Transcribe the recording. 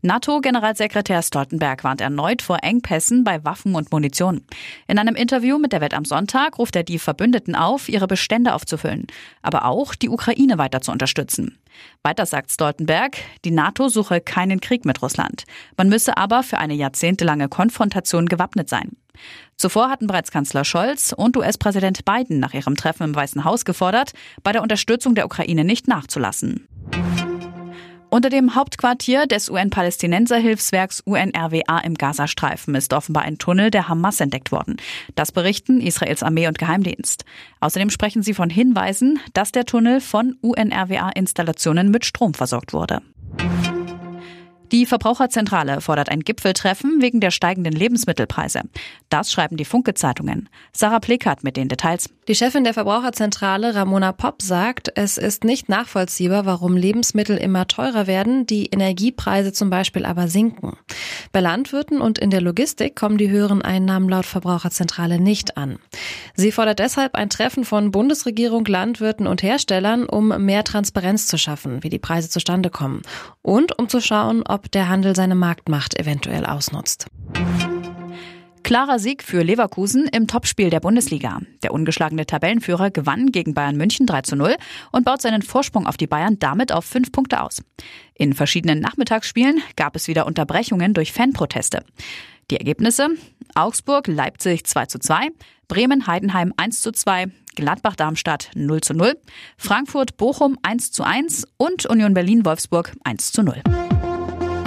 NATO-Generalsekretär Stoltenberg warnt erneut vor Engpässen bei Waffen und Munition. In einem Interview mit der Welt am Sonntag ruft er die Verbündeten auf, ihre Bestände aufzufüllen, aber auch die Ukraine weiter zu unterstützen. Weiter sagt Stoltenberg, die NATO suche keinen Krieg mit Russland. Man müsse aber für eine jahrzehntelange Konfrontation gewappnet sein. Zuvor hatten bereits Kanzler Scholz und US-Präsident Biden nach ihrem Treffen im Weißen Haus gefordert, bei der Unterstützung der Ukraine nicht nachzulassen. Unter dem Hauptquartier des UN-Palästinenser-Hilfswerks UNRWA im Gazastreifen ist offenbar ein Tunnel der Hamas entdeckt worden. Das berichten Israels Armee und Geheimdienst. Außerdem sprechen sie von Hinweisen, dass der Tunnel von UNRWA-Installationen mit Strom versorgt wurde. Die Verbraucherzentrale fordert ein Gipfeltreffen wegen der steigenden Lebensmittelpreise. Das schreiben die Funke-Zeitungen. Sarah Plickert mit den Details. Die Chefin der Verbraucherzentrale, Ramona Popp, sagt, es ist nicht nachvollziehbar, warum Lebensmittel immer teurer werden, die Energiepreise zum Beispiel aber sinken. Bei Landwirten und in der Logistik kommen die höheren Einnahmen laut Verbraucherzentrale nicht an. Sie fordert deshalb ein Treffen von Bundesregierung, Landwirten und Herstellern, um mehr Transparenz zu schaffen, wie die Preise zustande kommen und um zu schauen, ob ob der Handel seine Marktmacht eventuell ausnutzt. Klarer Sieg für Leverkusen im Topspiel der Bundesliga. Der ungeschlagene Tabellenführer gewann gegen Bayern München 3 zu 0 und baut seinen Vorsprung auf die Bayern damit auf fünf Punkte aus. In verschiedenen Nachmittagsspielen gab es wieder Unterbrechungen durch Fanproteste. Die Ergebnisse? Augsburg, Leipzig 2 zu 2, Bremen, Heidenheim 1 zu 2, Gladbach, Darmstadt 0 zu 0, Frankfurt, Bochum 1 zu 1 und Union Berlin, Wolfsburg 1 zu 0.